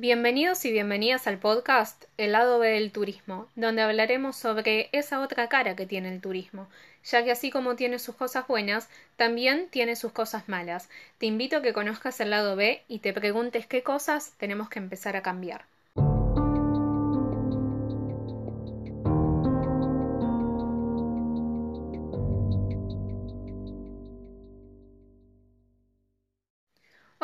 Bienvenidos y bienvenidas al podcast El lado B del turismo, donde hablaremos sobre esa otra cara que tiene el turismo, ya que así como tiene sus cosas buenas, también tiene sus cosas malas. Te invito a que conozcas el lado B y te preguntes qué cosas tenemos que empezar a cambiar.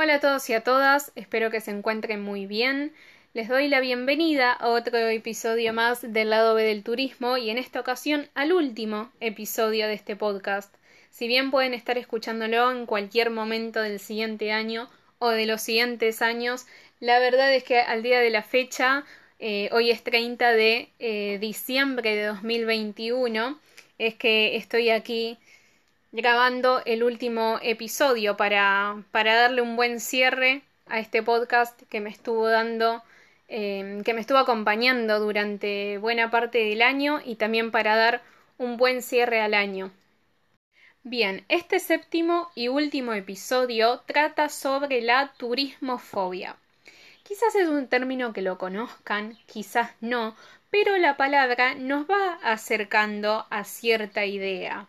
Hola a todos y a todas, espero que se encuentren muy bien. Les doy la bienvenida a otro episodio más del lado B del turismo y en esta ocasión al último episodio de este podcast. Si bien pueden estar escuchándolo en cualquier momento del siguiente año o de los siguientes años, la verdad es que al día de la fecha, eh, hoy es 30 de eh, diciembre de 2021, es que estoy aquí grabando el último episodio para, para darle un buen cierre a este podcast que me estuvo dando, em, que me estuvo acompañando durante buena parte del año y también para dar un buen cierre al año. Bien, este séptimo y último episodio trata sobre la turismofobia. Quizás es un término que lo conozcan, quizás no, pero la palabra nos va acercando a cierta idea.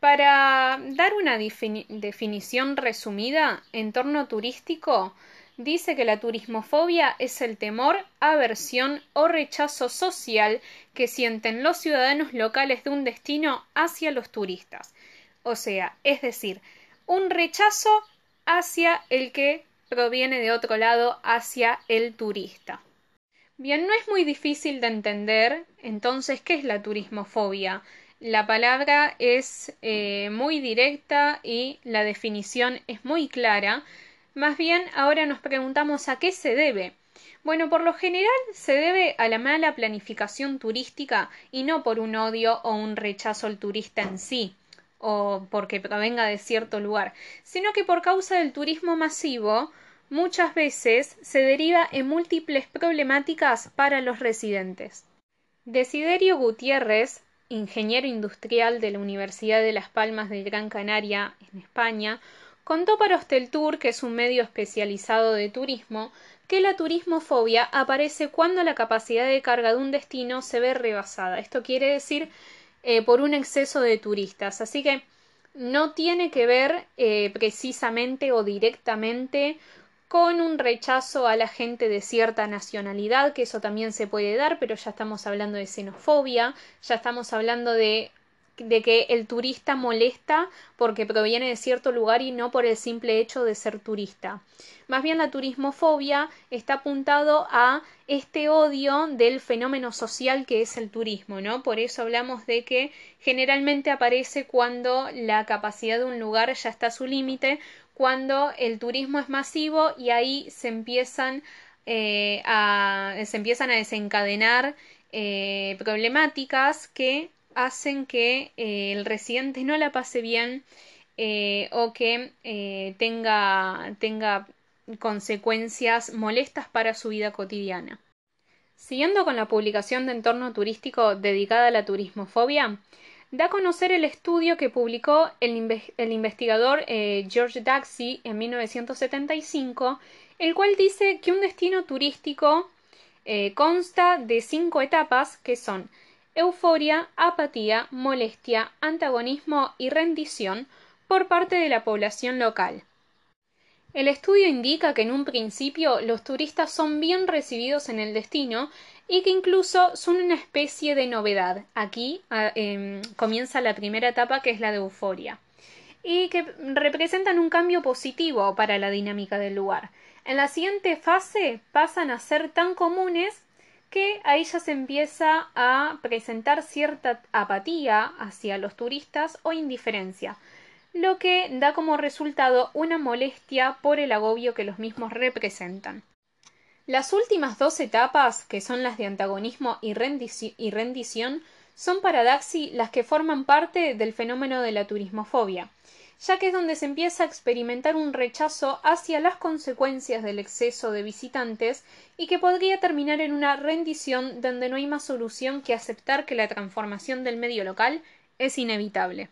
Para dar una definición resumida, entorno turístico dice que la turismofobia es el temor, aversión o rechazo social que sienten los ciudadanos locales de un destino hacia los turistas. O sea, es decir, un rechazo hacia el que proviene de otro lado, hacia el turista. Bien, no es muy difícil de entender entonces qué es la turismofobia. La palabra es eh, muy directa y la definición es muy clara. Más bien, ahora nos preguntamos a qué se debe. Bueno, por lo general se debe a la mala planificación turística y no por un odio o un rechazo al turista en sí o porque provenga de cierto lugar, sino que por causa del turismo masivo muchas veces se deriva en múltiples problemáticas para los residentes. Desiderio Gutiérrez ingeniero industrial de la Universidad de Las Palmas de Gran Canaria, en España, contó para Hosteltour, que es un medio especializado de turismo, que la turismofobia aparece cuando la capacidad de carga de un destino se ve rebasada. Esto quiere decir eh, por un exceso de turistas. Así que no tiene que ver eh, precisamente o directamente con un rechazo a la gente de cierta nacionalidad, que eso también se puede dar, pero ya estamos hablando de xenofobia, ya estamos hablando de que el turista molesta porque proviene de cierto lugar y no por el simple hecho de ser turista. Más bien la turismofobia está apuntado a este odio del fenómeno social que es el turismo, ¿no? Por eso hablamos de que generalmente aparece cuando la capacidad de un lugar ya está a su límite cuando el turismo es masivo y ahí se empiezan, eh, a, se empiezan a desencadenar eh, problemáticas que hacen que eh, el residente no la pase bien o que tenga, tenga consecuencias molestas para su vida cotidiana. Siguiendo con la publicación de entorno turístico dedicada a la turismofobia, da a conocer el estudio que publicó el, investigador eh, George Daxi en 1975, el cual dice que un destino turístico eh, consta de cinco etapas que son euforia, apatía, molestia, antagonismo y rendición por parte de la población local. El estudio indica que en un principio los turistas son bien recibidos en el destino y que incluso son una especie de novedad. Aquí em, comienza la primera etapa que es la de euforia y que representan un cambio positivo para la dinámica del lugar. En la siguiente fase pasan a ser tan comunes que ahí ya se empieza a presentar cierta apatía hacia los turistas o indiferencia, lo que da como resultado una molestia por el agobio que los mismos representan. Las últimas dos etapas, que son las de antagonismo y, rendición, son para Daxi las que forman parte del fenómeno de la turismofobia, ya que es donde se empieza a experimentar un rechazo hacia las consecuencias del exceso de visitantes y que podría terminar en una rendición donde no hay más solución que aceptar que la transformación del medio local es inevitable.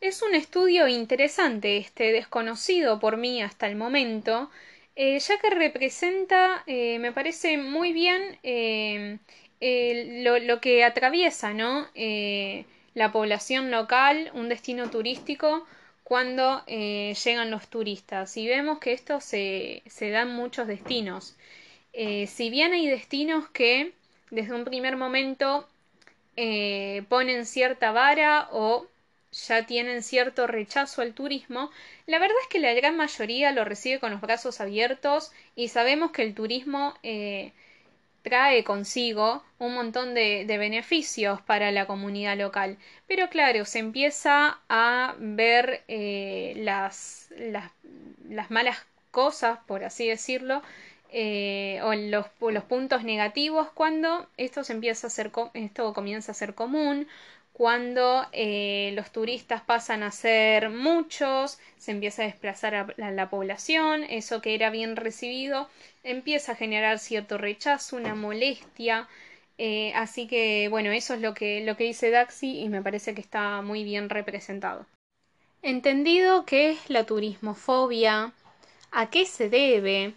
Es un estudio interesante este desconocido por mí hasta el momento, eh, ya que representa, eh, me parece muy bien eh, lo, lo, que atraviesa ¿no? la población local, un destino turístico, cuando llegan los turistas. Y vemos que esto se, se da en muchos destinos. si bien hay destinos que desde un primer momento ponen cierta vara o ya tienen cierto rechazo al turismo, la verdad es que la gran mayoría lo recibe con los brazos abiertos y sabemos que el turismo eh, trae consigo un montón de, beneficios para la comunidad local. Pero claro, se empieza a ver eh, las, las, malas cosas, por así decirlo, eh, o los, los, puntos negativos cuando esto, se empieza a esto comienza a ser común, cuando eh, los turistas pasan a ser muchos, se empieza a desplazar a la, población, eso que era bien recibido empieza a generar cierto rechazo, una molestia, eh, así que bueno, eso es lo que, lo que dice Daxi y me parece que está muy bien representado. Entendido qué es la turismofobia, a qué se debe,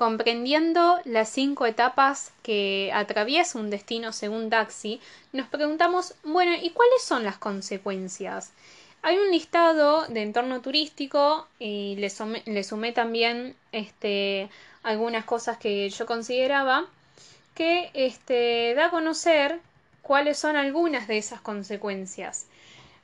Comprendiendo las cinco etapas que atraviesa un destino según Daxi, nos preguntamos, bueno, ¿y cuáles son las consecuencias? Hay un listado de entorno turístico y le, sumé, también este, algunas cosas que yo consideraba que este, da a conocer cuáles son algunas de esas consecuencias.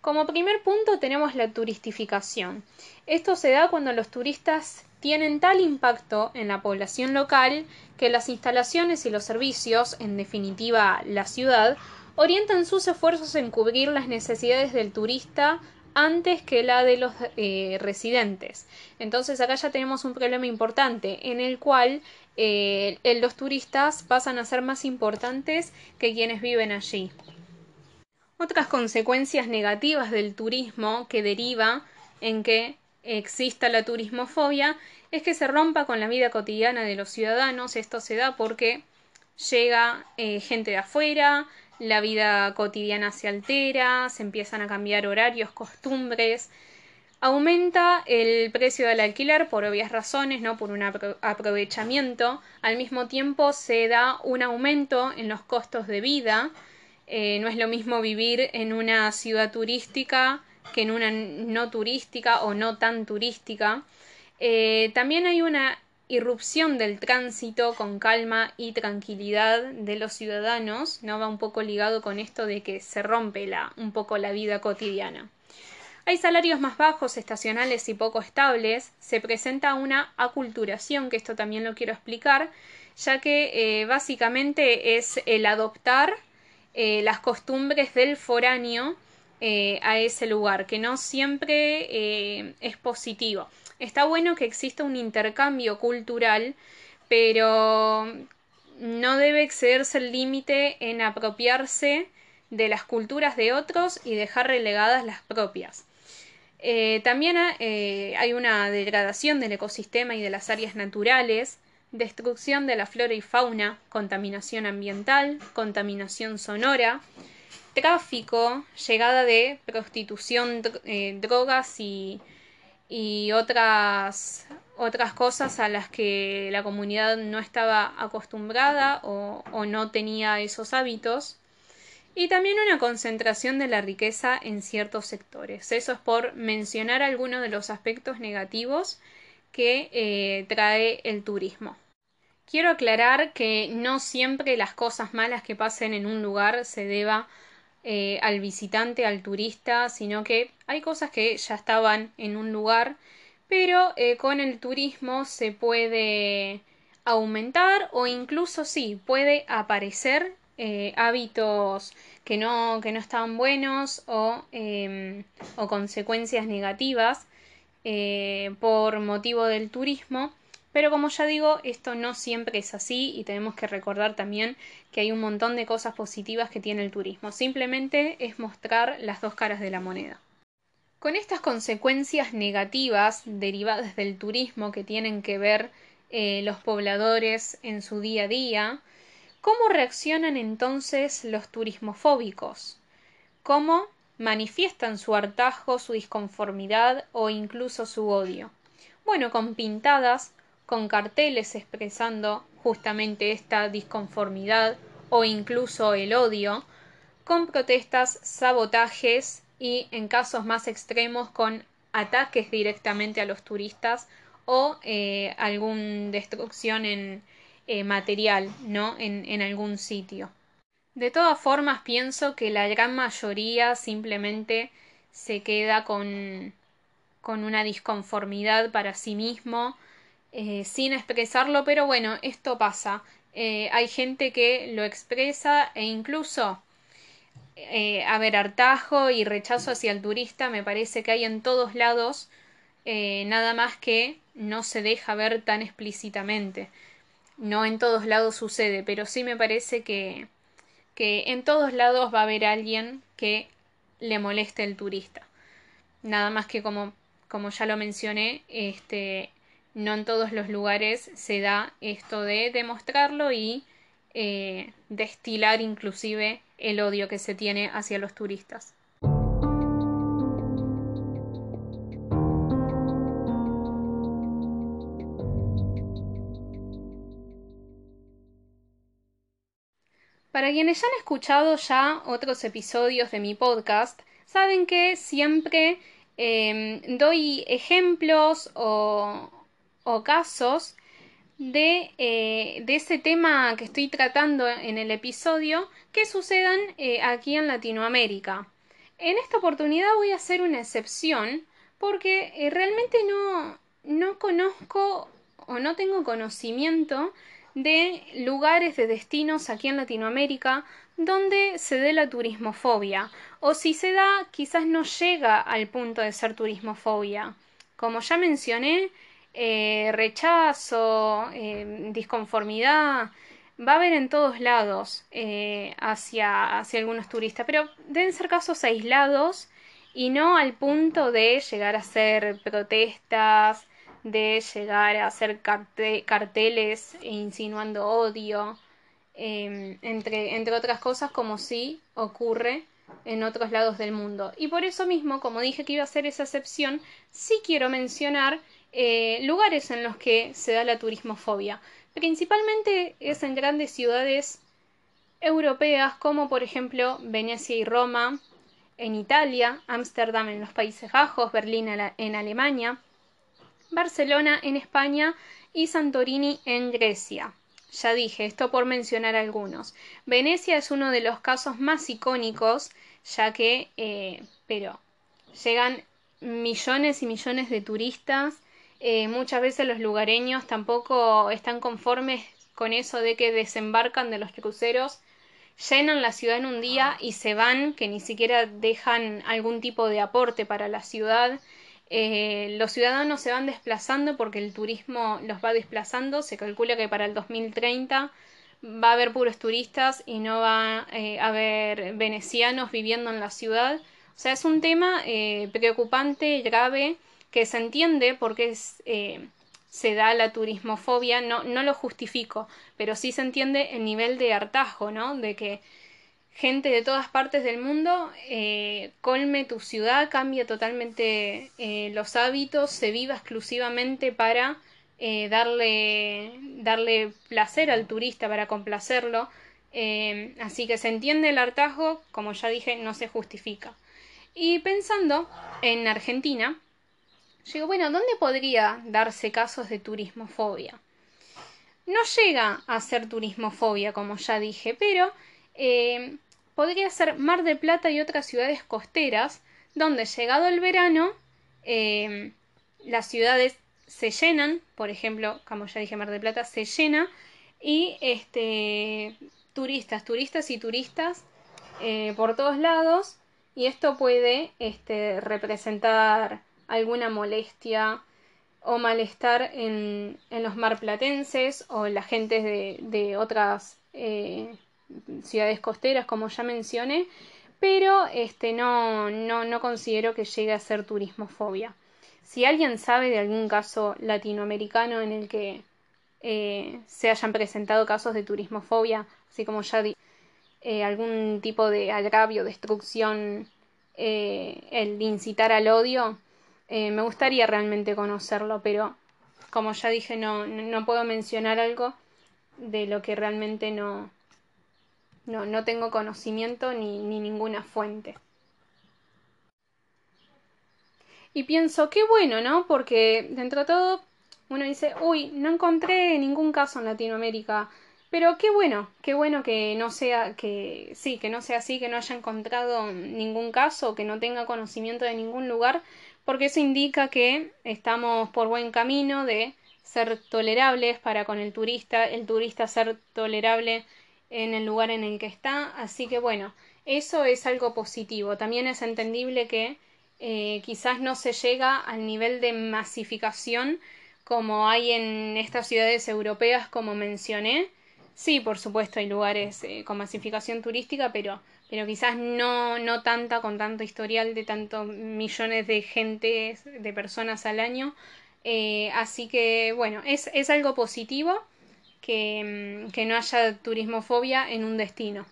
Como primer punto tenemos la turistificación. Esto se da cuando los turistas tienen tal impacto en la población local que las instalaciones y los servicios, en definitiva la ciudad, orientan sus esfuerzos en cubrir las necesidades del turista antes que la de los eh, residentes. Entonces acá ya tenemos un problema importante en el cual eh, los turistas pasan a ser más importantes que quienes viven allí. Otras consecuencias negativas del turismo que deriva en que exista la turismofobia es que se rompa con la vida cotidiana de los ciudadanos. Esto se da porque llega eh, gente de afuera, la vida cotidiana se altera, se empiezan a cambiar horarios, costumbres, aumenta el precio del alquiler por obvias razones, no por un aprovechamiento, al mismo tiempo se da un aumento en los costos de vida, eh, no es lo mismo vivir en una ciudad turística que en una no turística o no tan turística. Eh, también hay una irrupción del tránsito con calma y tranquilidad de los ciudadanos, ¿no? Va un poco ligado con esto de que se rompe la, un poco la vida cotidiana. Hay salarios más bajos, estacionales y poco estables. Se presenta una aculturación, que esto también lo quiero explicar, ya que eh, básicamente es el adoptar eh, las costumbres del foráneo eh, a ese lugar, que no siempre eh, es positivo. Está bueno que exista un intercambio cultural, pero no debe excederse el límite en apropiarse de las culturas de otros y dejar relegadas las propias. Eh, también hay una degradación del ecosistema y de las áreas naturales, destrucción de la flora y fauna, contaminación ambiental, contaminación sonora, tráfico, llegada de prostitución, eh, drogas y, y otras, otras cosas a las que la comunidad no estaba acostumbrada o, o no tenía esos hábitos. Y también una concentración de la riqueza en ciertos sectores. Eso es por mencionar algunos de los aspectos negativos que eh, trae el turismo. Quiero aclarar que no siempre las cosas malas que pasen en un lugar se deba eh, al visitante, al turista, sino que hay cosas que ya estaban en un lugar, pero eh, con el turismo se puede aumentar o incluso sí, puede aparecer eh, hábitos que no, que no estaban buenos o, em, o consecuencias negativas por motivo del turismo pero como ya digo, esto no siempre es así y tenemos que recordar también que hay un montón de cosas positivas que tiene el turismo. Simplemente es mostrar las dos caras de la moneda. Con estas consecuencias negativas derivadas del turismo que tienen que ver eh, los pobladores en su día a día, ¿cómo reaccionan entonces los turismofóbicos? ¿Cómo manifiestan su hartazgo, su disconformidad o incluso su odio? Bueno, con pintadas con carteles expresando justamente esta disconformidad o incluso el odio, con protestas, sabotajes y en casos más extremos con ataques directamente a los turistas o eh, alguna destrucción en eh, material, ¿no? En, en algún sitio. De todas formas, pienso que la gran mayoría simplemente se queda con, con una disconformidad para sí mismo, eh, sin expresarlo, pero bueno, esto pasa. hay gente que lo expresa e incluso eh, haber hartajo y rechazo hacia el turista me parece que hay en todos lados, eh, nada más que no se deja ver tan explícitamente. No en todos lados sucede, pero sí me parece que, que en todos lados va a haber alguien que le moleste el turista. Nada más que como, como ya lo mencioné, este, no en todos los lugares se da esto de demostrarlo y eh, destilar inclusive el odio que se tiene hacia los turistas. Para quienes ya han escuchado ya otros episodios de mi podcast, saben que siempre em, doy ejemplos o, o casos de, eh, de, ese tema que estoy tratando en el episodio que sucedan eh, aquí en Latinoamérica. En esta oportunidad voy a hacer una excepción porque eh, realmente no, no conozco o no tengo conocimiento de lugares de destinos aquí en Latinoamérica donde se dé la turismofobia o si se da quizás no llega al punto de ser turismofobia. Como ya mencioné, eh, rechazo, eh, disconformidad, va a haber en todos lados eh, hacia, hacia algunos turistas, pero deben ser casos aislados y no al punto de llegar a hacer protestas, de llegar a hacer carteles insinuando odio, em, entre, entre otras cosas como sí ocurre en otros lados del mundo. Y por eso mismo, como dije que iba a hacer esa excepción, sí quiero mencionar eh, lugares en los que se da la turismofobia. Principalmente es en grandes ciudades europeas como por ejemplo Venecia y Roma, en Italia, Ámsterdam en los Países Bajos, Berlín en Alemania, Barcelona en España y Santorini en Grecia. Ya dije, esto por mencionar algunos. Venecia es uno de los casos más icónicos, ya que, eh, pero, llegan millones y millones de turistas eh, muchas veces los lugareños tampoco están conformes con eso de que desembarcan de los cruceros, llenan la ciudad en un día y se van, que ni siquiera dejan algún tipo de aporte para la ciudad. Eh, los ciudadanos se van desplazando porque el turismo los va desplazando. Se calcula que para el 2030 va a haber puros turistas y no va eh, a haber venecianos viviendo en la ciudad. O sea, es un tema preocupante, grave que se entiende porque eh, se da la turismofobia, no, no lo justifico, pero sí se entiende el nivel de hartazgo, ¿no? De que gente de todas partes del mundo eh, colme tu ciudad, cambia totalmente eh, los hábitos, se viva exclusivamente para darle, darle placer al turista, para complacerlo. así que se entiende el hartazgo, como ya dije, no se justifica. Y pensando en Argentina, digo, bueno, ¿dónde podría darse casos de turismofobia? No llega a ser turismofobia, como ya dije, pero eh, podría ser Mar de Plata y otras ciudades costeras, donde llegado el verano, eh, las ciudades se llenan, por ejemplo, como ya dije, Mar de Plata se llena, y este, turistas, turistas y turistas eh, por todos lados, y esto puede este, representar alguna molestia o malestar en, en los marplatenses o en la gente de, de otras eh, ciudades costeras, como ya mencioné, pero este, no, no, no considero que llegue a ser turismofobia. Si alguien sabe de algún caso latinoamericano en el que eh, se hayan presentado casos de turismofobia, así como ya di, eh, algún tipo de agravio, destrucción, el incitar al odio, eh, me gustaría realmente conocerlo, pero como ya dije, no, no puedo mencionar algo de lo que realmente no, no, no tengo conocimiento ni, ni ninguna fuente. Y pienso, qué bueno, ¿no? Porque dentro de todo uno dice, uy, no encontré ningún caso en Latinoamérica. Pero qué bueno, qué bueno que no sea, que sí, que no sea así, que no haya encontrado ningún caso, que no tenga conocimiento de ningún lugar, porque eso indica que estamos por buen camino de ser tolerables para con el turista, el turista ser tolerable en el lugar en el que está. Así que bueno, eso es algo positivo. También es entendible que eh, quizás no se llega al nivel de masificación como hay en estas ciudades europeas como mencioné. Sí, por supuesto, hay lugares eh, con masificación turística, pero, pero quizás no, no tanta, con tanto historial de tantos millones de gente, de personas al año. Eh, así que, bueno, es, es algo positivo que, mm, que no haya turismofobia en un destino.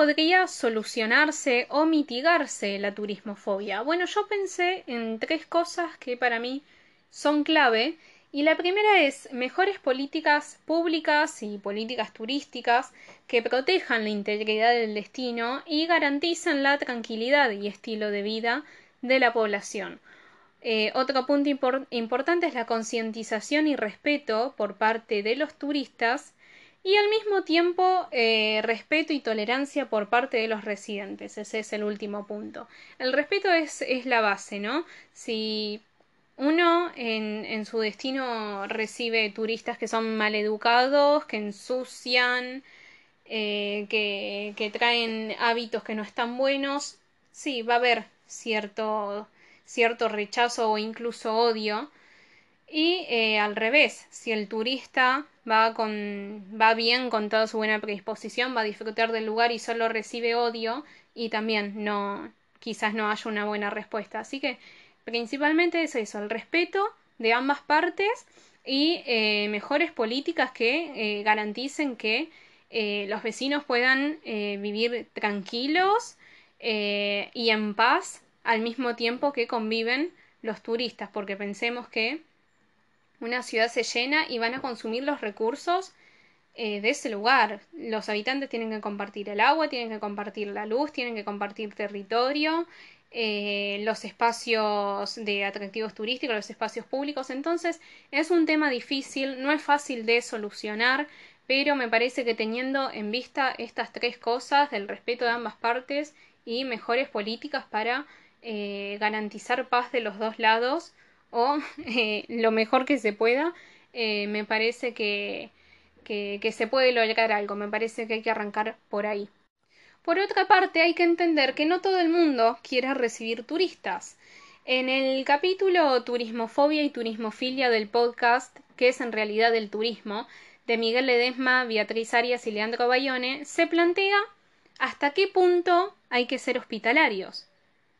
Podría solucionarse o mitigarse la turismofobia? Bueno, yo pensé en tres cosas que para mí son clave y la primera es mejores políticas públicas y políticas turísticas que protejan la integridad del destino y garantizan la tranquilidad y estilo de vida de la población. Eh, otro punto importante es la concientización y respeto por parte de los turistas y al mismo tiempo eh, respeto y tolerancia por parte de los residentes. Ese es el último punto. El respeto es, es la base, ¿no? Si uno en, en, su destino recibe turistas que son maleducados, que ensucian, eh, que, que traen hábitos que no están buenos, sí, va a haber cierto, cierto rechazo o incluso odio. Y eh, al revés, si el turista va, con, va bien con toda su buena predisposición, va a disfrutar del lugar y solo recibe odio y también no, quizás no haya una buena respuesta. Así que principalmente es eso, el respeto de ambas partes y eh, mejores políticas que eh, garanticen que los vecinos puedan vivir tranquilos y en paz al mismo tiempo que conviven los turistas, porque pensemos que una ciudad se llena y van a consumir los recursos eh, de ese lugar. Los habitantes tienen que compartir el agua, tienen que compartir la luz, tienen que compartir territorio, eh, los espacios de atractivos turísticos, los espacios públicos. Entonces es un tema difícil, no es fácil de solucionar, pero me parece que teniendo en vista estas tres cosas del respeto de ambas partes y mejores políticas para eh, garantizar paz de los dos lados, o eh, lo mejor que se pueda, eh, me parece que, que, se puede lograr algo, me parece que hay que arrancar por ahí. Por otra parte, hay que entender que no todo el mundo quiere recibir turistas. En el capítulo Turismofobia y Turismofilia del podcast, que es en realidad el turismo, de Miguel Ledesma, Beatriz Arias y Leandro Bayone, se plantea hasta qué punto hay que ser hospitalarios.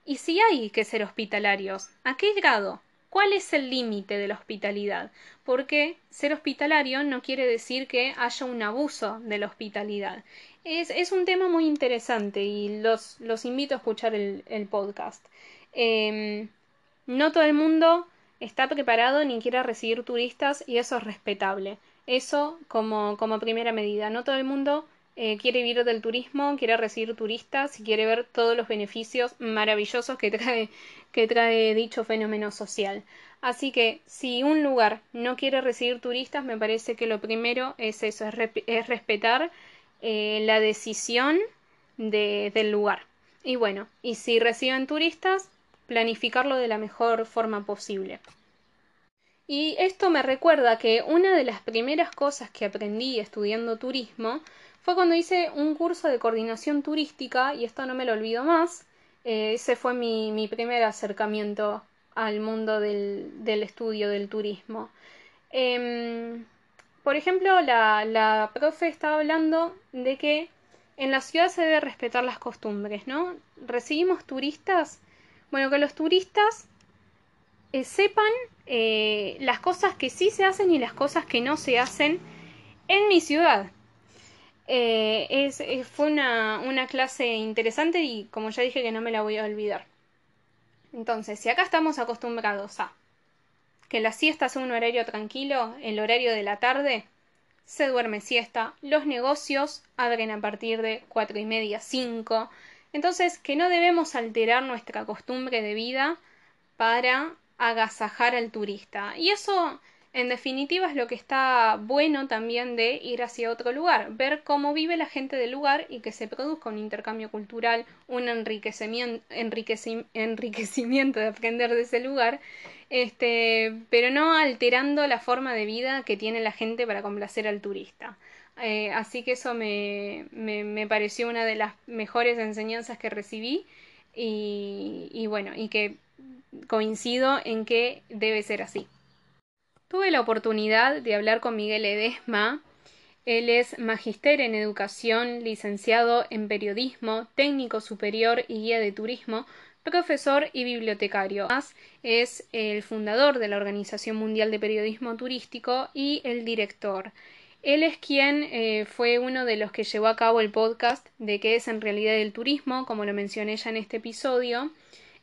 Y si hay que ser hospitalarios, ¿a qué grado? ¿Cuál es el límite de la hospitalidad? Porque ser hospitalario no quiere decir que haya un abuso de la hospitalidad. Es, un tema muy interesante y los, los invito a escuchar el, el podcast. Eh, no todo el mundo está preparado ni quiere recibir turistas y eso es respetable. Eso como, como primera medida. No todo el mundo eh, quiere vivir del turismo, quiere recibir turistas y quiere ver todos los beneficios maravillosos que trae, dicho fenómeno social. Así que si un lugar no quiere recibir turistas, me parece que lo primero es eso, es, respetar eh, la decisión de, del lugar. Y bueno, y si reciben turistas, planificarlo de la mejor forma posible. Y esto me recuerda que una de las primeras cosas que aprendí estudiando turismo fue cuando hice un curso de coordinación turística, y esto no me lo olvido más, eh, ese fue mi, mi, primer acercamiento al mundo del, del estudio del turismo. Eh, por ejemplo, la, la profe estaba hablando de que en la ciudad se debe respetar las costumbres, ¿no? Recibimos turistas, bueno, que los turistas eh, sepan eh, las cosas que sí se hacen y las cosas que no se hacen en mi ciudad. Eh, es, fue una, una clase interesante y como ya dije que no me la voy a olvidar. Entonces, si acá estamos acostumbrados a que la siesta sea un horario tranquilo, el horario de la tarde, se duerme siesta, los negocios abren a partir de cuatro y media, cinco, entonces que no debemos alterar nuestra costumbre de vida para agasajar al turista. Y eso en definitiva es lo que está bueno también de ir hacia otro lugar, ver cómo vive la gente del lugar y que se produzca un intercambio cultural, un enriquecimiento, de aprender de ese lugar, este, pero no alterando la forma de vida que tiene la gente para complacer al turista. Eh, así que eso me, me, pareció una de las mejores enseñanzas que recibí y, y bueno, y que coincido en que debe ser así. Tuve la oportunidad de hablar con Miguel Edesma. Él es magister en educación, licenciado en periodismo, técnico superior y guía de turismo, profesor y bibliotecario. Además, es el fundador de la Organización Mundial de Periodismo Turístico y el director. Él es quien eh, fue uno de los que llevó a cabo el podcast de qué es en realidad el turismo, como lo mencioné ya en este episodio.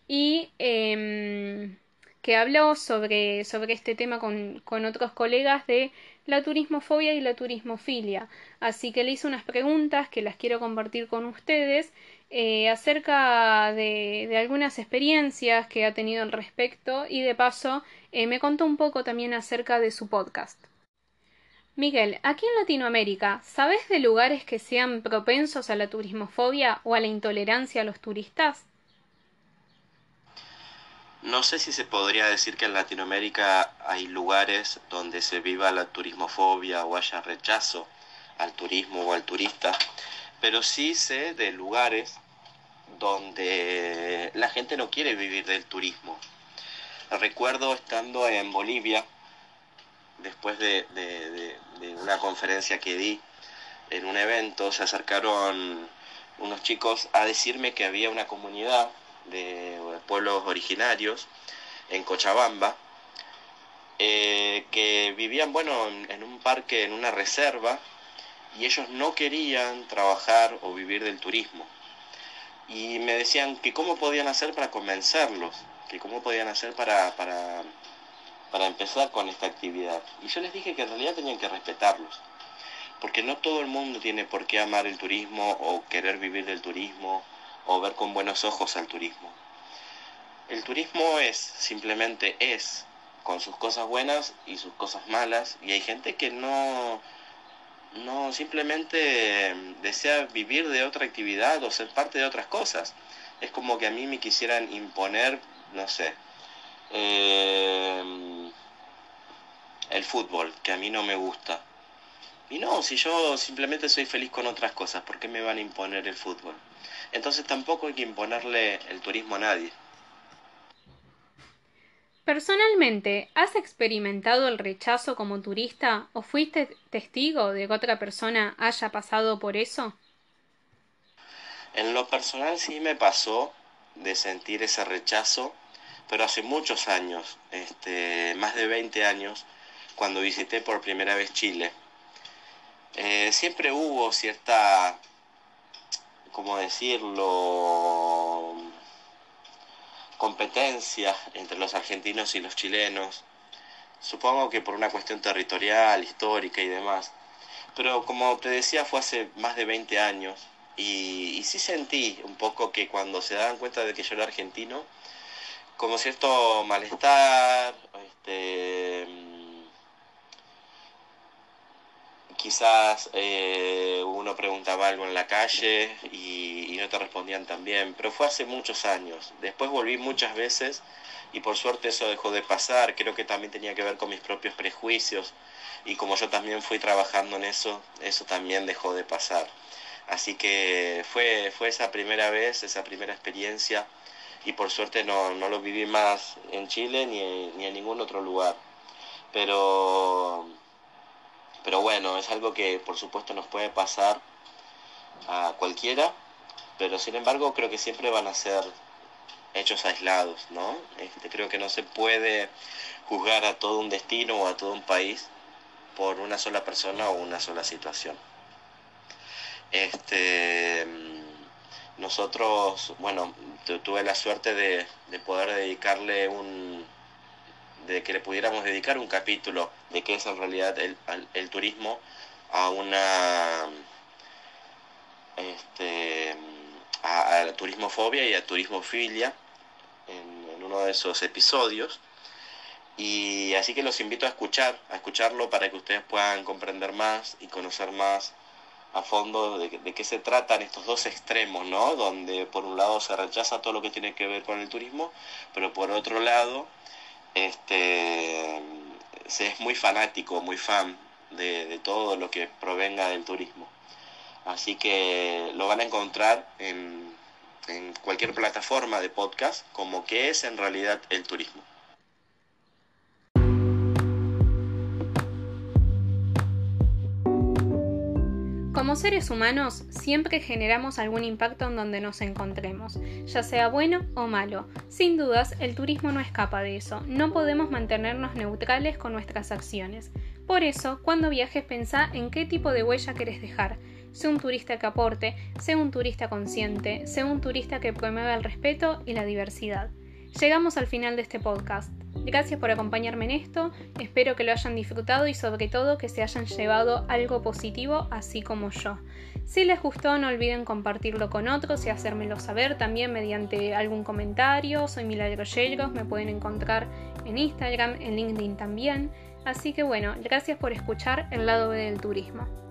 Y em, que habló sobre, sobre este tema con, con, otros colegas de la turismofobia y la turismofilia. Así que le hice unas preguntas que las quiero compartir con ustedes eh, acerca de, de, algunas experiencias que ha tenido al respecto y de paso eh, me contó un poco también acerca de su podcast. Miguel, aquí en Latinoamérica, ¿sabes de lugares que sean propensos a la turismofobia o a la intolerancia a los turistas? No sé si se podría decir que en Latinoamérica hay lugares donde se viva la turismofobia o haya rechazo al turismo o al turista, pero sí sé de lugares donde la gente no quiere vivir del turismo. Recuerdo estando en Bolivia, después de, una conferencia que di en un evento, se acercaron unos chicos a decirme que había una comunidad de pueblos originarios en Cochabamba, eh, que vivían, bueno, en, un parque, en una reserva, y ellos no querían trabajar o vivir del turismo. Y me decían que cómo podían hacer para convencerlos, que cómo podían hacer para, para, para empezar con esta actividad. Y yo les dije que en realidad tenían que respetarlos, porque no todo el mundo tiene por qué amar el turismo o querer vivir del turismo o ver con buenos ojos al turismo. El turismo es, simplemente es, con sus cosas buenas y sus cosas malas, y hay gente que no, no simplemente desea vivir de otra actividad o ser parte de otras cosas. Es como que a mí me quisieran imponer, no sé, eh, el fútbol, que a mí no me gusta. Y no, si yo simplemente soy feliz con otras cosas, ¿por qué me van a imponer el fútbol? Entonces tampoco hay que imponerle el turismo a nadie. Personalmente, ¿has experimentado el rechazo como turista o fuiste testigo de que otra persona haya pasado por eso? En lo personal sí me pasó de sentir ese rechazo, pero hace muchos años, este, más de 20 años, cuando visité por primera vez Chile. Eh, siempre hubo cierta ¿cómo decirlo? competencia entre los argentinos y los chilenos. Supongo que por una cuestión territorial, histórica y demás. Pero como te decía, fue hace más de 20 años. Y, y sí sentí un poco que cuando se daban cuenta de que yo era argentino, como cierto malestar, este, quizás eh, uno preguntaba algo en la calle y, no te respondían tan bien, pero fue hace muchos años. Después volví muchas veces y por suerte eso dejó de pasar. Creo que también tenía que ver con mis propios prejuicios y como yo también fui trabajando en eso, eso también dejó de pasar. Así que fue, fue esa primera vez, esa primera experiencia y por suerte no, no lo viví más en Chile ni, ni en ningún otro lugar. Pero pero bueno, es algo que por supuesto nos puede pasar a cualquiera, pero sin embargo creo que siempre van a ser hechos aislados, ¿no? Este, creo que no se puede juzgar a todo un destino o a todo un país por una sola persona o una sola situación. Este, nosotros, bueno, tuve la suerte de, poder dedicarle un, de que le pudiéramos dedicar un capítulo de qué es en realidad el, el turismo a una este, a, a, turismofobia y a turismofilia en, uno de esos episodios. Y así que los invito a escuchar, a escucharlo para que ustedes puedan comprender más y conocer más a fondo de, de, qué se tratan estos dos extremos, ¿no? Donde por un lado se rechaza todo lo que tiene que ver con el turismo, pero por otro lado este, se es muy fanático, muy fan de, todo lo que provenga del turismo. Así que lo van a encontrar en, en cualquier plataforma de podcast como qué es en realidad el turismo. Como seres humanos, siempre generamos algún impacto en donde nos encontremos, ya sea bueno o malo. Sin dudas, el turismo no escapa de eso, no podemos mantenernos neutrales con nuestras acciones. Por eso, cuando viajes pensá en qué tipo de huella querés dejar, sea un turista que aporte, sea un turista consciente, sea un turista que promueva el respeto y la diversidad. Llegamos al final de este podcast. Gracias por acompañarme en esto, espero que lo hayan disfrutado y sobre todo que se hayan llevado algo positivo así como yo. Si les gustó no olviden compartirlo con otros y hacérmelo saber también mediante algún comentario. Soy Milagro Yelgos, me pueden encontrar en Instagram, en LinkedIn también. Así que bueno, gracias por escuchar el lado B del turismo.